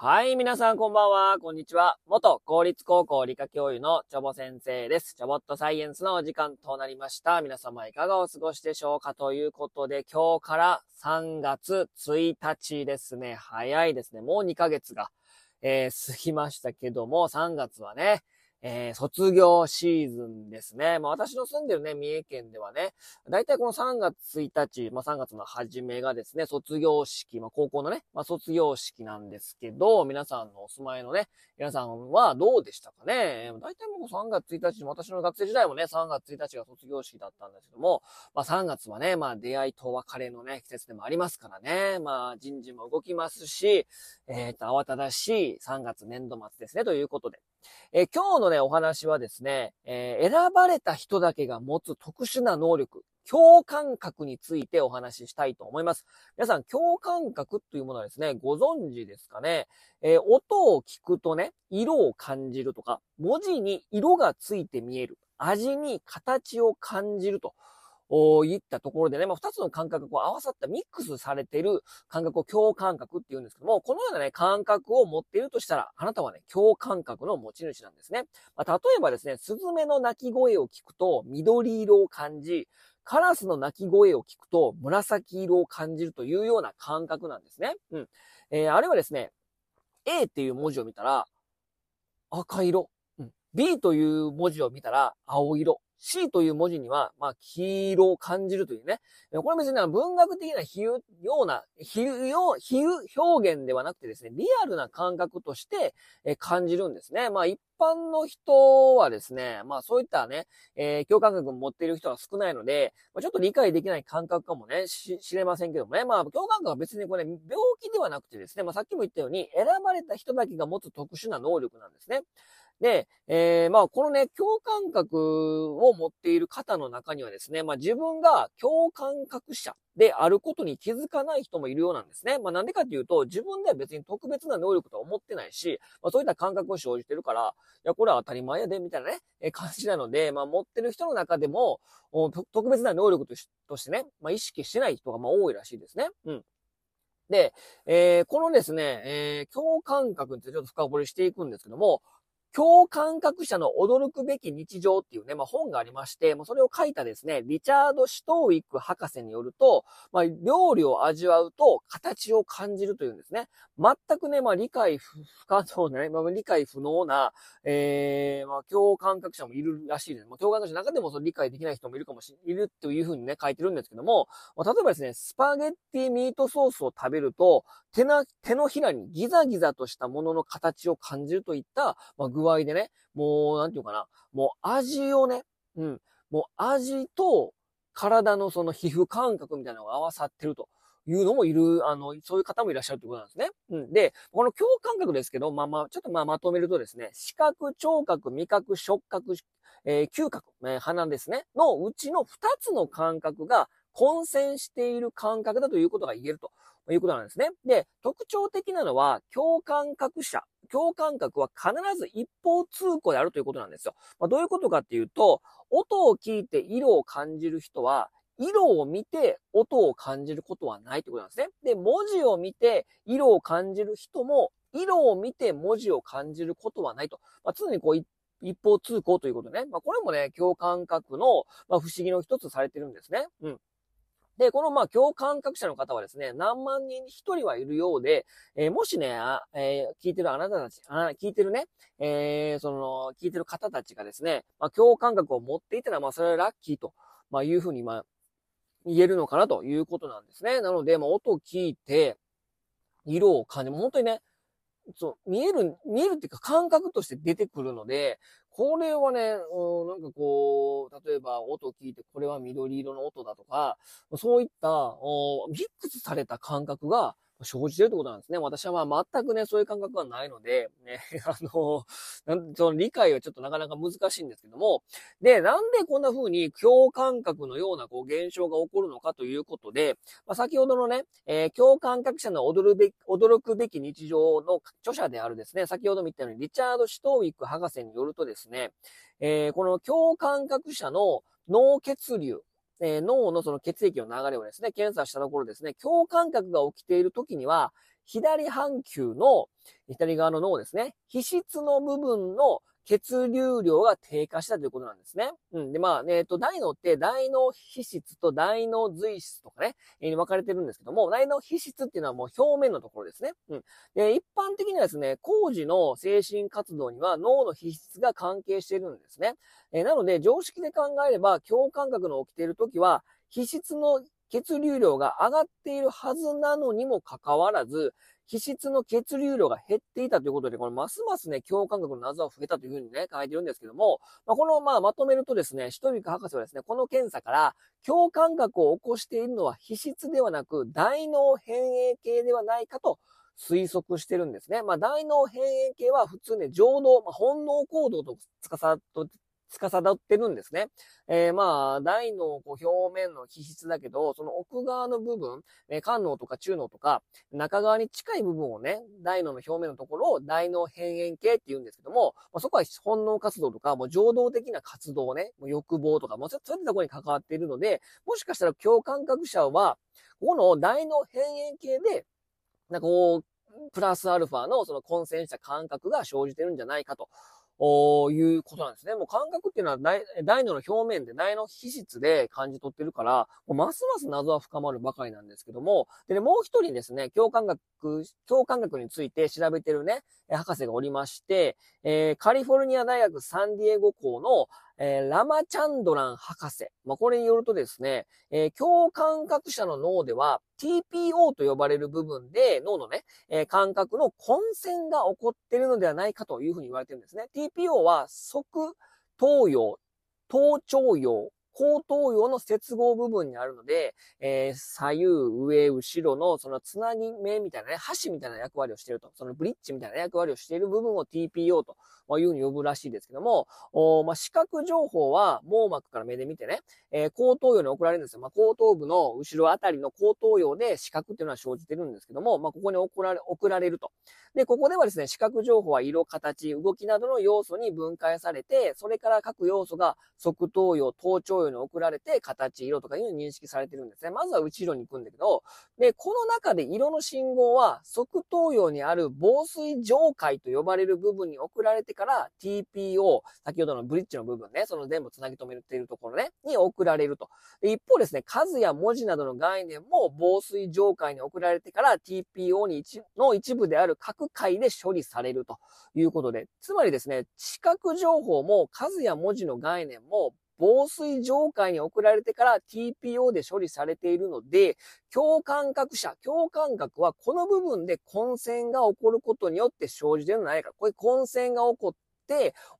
はい、皆さんこんばんは、こんにちは。元公立高校理科教諭のチョボ先生です。チョボットサイエンスのお時間となりました。皆様いかがお過ごしでしょうかということで、今日から3月1日ですね。早いですね。もう2ヶ月が、えー、過ぎましたけども、3月はね、えー、卒業シーズンですね。まあ私の住んでるね、三重県ではね、だいたいこの3月1日、まあ3月の初めがですね、卒業式、まあ高校のね、まあ卒業式なんですけど、皆さんのお住まいのね、皆さんはどうでしたかね？だいたいもう3月1日、私の学生時代もね、3月1日が卒業式だったんですけども、まあ3月はね、まあ出会いと別れのね、季節でもありますからね、まあ人事も動きますし、えっ、ー、と、慌ただしい3月年度末ですね、ということで。えー、今日のね、お話はですね、えー、選ばれた人だけが持つ特殊な能力、共感覚についてお話ししたいと思います。皆さん、共感覚というものはですね、ご存知ですかね、えー、音を聞くとね、色を感じるとか、文字に色がついて見える、味に形を感じると。いったところでね、まあ、二つの感覚がこう合わさったミックスされている感覚を共感覚って言うんですけども、このようなね、感覚を持っているとしたら、あなたはね、共感覚の持ち主なんですね。まあ、例えばですね、スズメの鳴き声を聞くと緑色を感じ、カラスの鳴き声を聞くと紫色を感じるというような感覚なんですね。うん。えー、あるいはですね、A っていう文字を見たら赤色。うん。B という文字を見たら青色。C という文字には、まあ、黄色を感じるというね。これ別に文学的な比喩ような、比喩、比喩表現ではなくてですね、リアルな感覚として感じるんですね。まあ、一般の人はですね、まあ、そういったね、えー、共感覚を持っている人は少ないので、まあ、ちょっと理解できない感覚かもね、し、知れませんけどもね。まあ、共感覚は別にこれ、病気ではなくてですね、まあ、さっきも言ったように、選ばれた人だけが持つ特殊な能力なんですね。で、えー、まあ、このね、共感覚を持っている方の中にはですね、まあ、自分が共感覚者であることに気づかない人もいるようなんですね。まあ、なんでかっていうと、自分では別に特別な能力とは思ってないし、まあ、そういった感覚を生じてるから、いや、これは当たり前やで、みたいなね、え感じなので、まあ、持ってる人の中でも、特別な能力としてね、まあ、意識してない人がまあ多いらしいですね。うん。で、えー、このですね、えー、共感覚についてちょっと深掘りしていくんですけども、共感覚者の驚くべき日常っていうね、まあ、本がありまして、まあ、それを書いたですね、リチャード・シュトウィック博士によると、まあ、料理を味わうと形を感じるというんですね。全くね、まあ、理解不可能なね、まあ、理解不能な、えー、まあ、共感覚者もいるらしいです。まあ、共感覚者の中でもその理解できない人もいるかもしれ、いるというふうにね、書いてるんですけども、まあ、例えばですね、スパゲッティミートソースを食べると、手な、手のひらにギザギザとしたものの形を感じるといった、まあ、具合でね、もう、なんていうかな、もう味をね、うん、もう味と体のその皮膚感覚みたいなのが合わさってると。いうのもいる、あの、そういう方もいらっしゃるということなんですね。うん。で、この共感覚ですけど、まあまあ、ちょっとまあまとめるとですね、視覚、聴覚、味覚、触覚、えー、嗅覚、えー、鼻ですね、のうちの2つの感覚が混戦している感覚だということが言えるということなんですね。で、特徴的なのは、共感覚者。共感覚は必ず一方通行であるということなんですよ。まあ、どういうことかっていうと、音を聞いて色を感じる人は、色を見て音を感じることはないということなんですね。で、文字を見て色を感じる人も、色を見て文字を感じることはないと。まあ、常にこう一方通行ということね。まあ、これもね、共感覚の、まあ、不思議の一つされてるんですね。うん。で、このまあ共感覚者の方はですね、何万人に一人はいるようで、えー、もしね、あえー、聞いてるあなたたち、あ聞いてるね、えー、その、聞いてる方たちがですね、まあ共感覚を持っていたら、まあそれはラッキーと、まあいうふうに、まあ、言えるのかなということなんですね。なので、まあ音を聞いて、色を感じ、本当にね、そう、見える、見えるっていうか感覚として出てくるので、これはね、うん、なんかこう、例えば音聞いてこれは緑色の音だとか、そういった、ミックスされた感覚が、生じてるってことなんですね。私はまあ全くね、そういう感覚はないので、ね、あの、その理解はちょっとなかなか難しいんですけども、で、なんでこんな風に共感覚のようなこう現象が起こるのかということで、まあ、先ほどのね、えー、共感覚者の驚るべき、驚くべき日常の著者であるですね、先ほども言ったようにリチャード・シュトウィック博士によるとですね、えー、この共感覚者の脳血流、えー、脳のその血液の流れをですね、検査したところですね、共感覚が起きている時には、左半球の左側の脳ですね。皮質の部分の血流量が低下したということなんですね。うん。で、まあ、えっ、ー、と、大脳って大脳皮質と大脳髄質とかね、えー、分かれてるんですけども、大脳皮質っていうのはもう表面のところですね。うん。で、一般的にはですね、工事の精神活動には脳の皮質が関係してるんですね。えー、なので、常識で考えれば、共感覚の起きているときは、皮質の血流量が上がっているはずなのにもかかわらず、皮質の血流量が減っていたということで、これますますね、共感覚の謎は増えたというふうにね、書いてるんですけども、まあ、この、まあ、まとめるとですね、シトビカ博士はですね、この検査から、共感覚を起こしているのは皮質ではなく、大脳変影系ではないかと、推測してるんですね。まあ、大脳変影系は普通ね、情動、まあ、本能行動と司司ってるんですね。えー、まあ、大脳こう表面の皮質だけど、その奥側の部分、えー、肝脳とか中脳とか、中側に近い部分をね、大脳の表面のところを大脳辺縁系って言うんですけども、まあ、そこは本能活動とか、もう情動的な活動ね、もう欲望とか、もうそういったところに関わっているので、もしかしたら共感覚者は、ここの大脳辺縁系で、なんかこう、プラスアルファのその混戦した感覚が生じてるんじゃないかと。おいうことなんですね。もう感覚っていうのは大大脳の表面で、大脳皮質で感じ取ってるから、ますます謎は深まるばかりなんですけども、でね、もう一人ですね、共感学、共感学について調べてるね、博士がおりまして、えー、カリフォルニア大学サンディエゴ校の、えー、ラマチャンドラン博士。まあ、これによるとですね、えー、共感覚者の脳では TPO と呼ばれる部分で脳のね、えー、感覚の混戦が起こってるのではないかというふうに言われてるんですね。TPO は即東洋、頭頂葉、後頭葉の接合部分にあるので、えー、左右、上、後ろのそのつなぎ目みたいなね、箸みたいな役割をしていると、そのブリッジみたいな役割をしている部分を TPO というふうに呼ぶらしいですけども、おまあ、視覚情報は網膜から目で見てね、えー、後頭葉に送られるんですよ。まあ、後頭部の後ろあたりの後頭葉で視覚っていうのは生じてるんですけども、まあ、ここに送られ、送られると。で、ここではですね、視覚情報は色、形、動きなどの要素に分解されて、それから各要素が側頭葉、頭頂葉に送られて、形、色とかいうのに認識されてるんですね。まずは後ろに行くんだけど、で、この中で色の信号は、側頭葉にある防水上海と呼ばれる部分に送られてから TPO、先ほどのブリッジの部分ね、その全部繋ぎ止めているところね、に送られると。一方ですね、数や文字などの概念も防水上海に送られてから TPO に一の一部である各回で処理されるということで、つまりですね、視覚情報も数や文字の概念も防水上階に送られてから TPO で処理されているので、共感覚者、共感覚はこの部分で混戦が起こることによって生じてるのないか。これ混戦が起こって、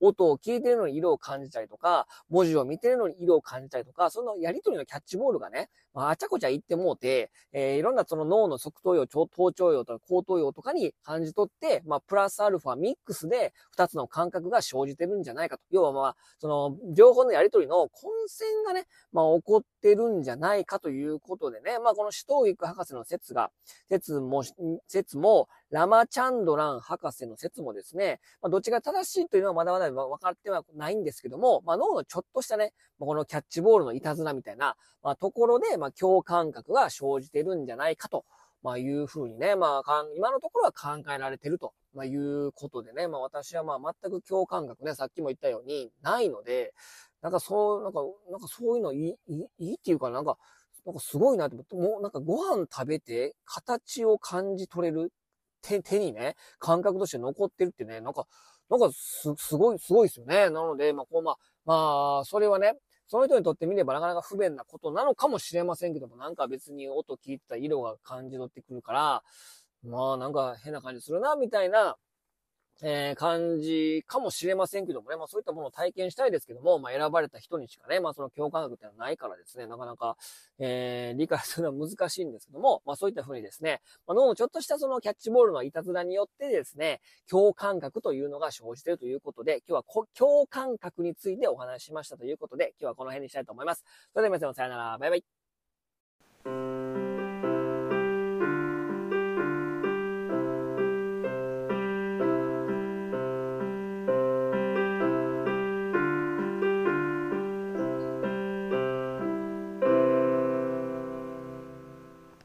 音を聞いてるのに色を感じたりとか、文字を見てるのに色を感じたりとか、そのやりとりのキャッチボールがね、まあ、あちゃこちゃ言ってもうて、えー、いろんなその脳の側頭葉、頭頂葉とか後頭葉とかに感じ取って、まあ、プラスアルファミックスで二つの感覚が生じてるんじゃないかと。要はまあ、その、情報のやりとりの混戦がね、まあ、起こっててるんじゃないかということでね、まあ、このシュトーイック博士の説が、説も、説も、ラマチャンドラン博士の説もですね、まあ、どっちが正しいというのはまだまだ分かってはないんですけども、まあ、脳のちょっとしたね、このキャッチボールのいたずらみたいな、まあ、ところで、まあ、共感覚が生じてるんじゃないかと、まあ、いうふうにね、まあ、今のところは考えられてると、まあ、いうことでね、まあ、私はまあ、全く共感覚ね、さっきも言ったように、ないので、なんかそう、なんか、なんかそういうのいい、いいっていうかなんか、なんかすごいなと思って、もうなんかご飯食べて形を感じ取れる手、手にね、感覚として残ってるってね、なんか、なんかす、すごい、すごいですよね。なので、まあ、こう、まあ、まあ、それはね、その人にとってみればなかなか不便なことなのかもしれませんけども、なんか別に音聞いてた色が感じ取ってくるから、まあなんか変な感じするな、みたいなえー、感じかもしれませんけどもね、まあそういったものを体験したいですけども、まあ選ばれた人にしかね、まあその共感覚ってのはないからですね、なかなか、えー、理解するのは難しいんですけども、まあそういったふうにですね、まあ脳のちょっとしたそのキャッチボールのいたずらによってですね、共感覚というのが生じているということで、今日は共感覚についてお話ししましたということで、今日はこの辺にしたいと思います。それでは皆さんさよなら、バイバイ。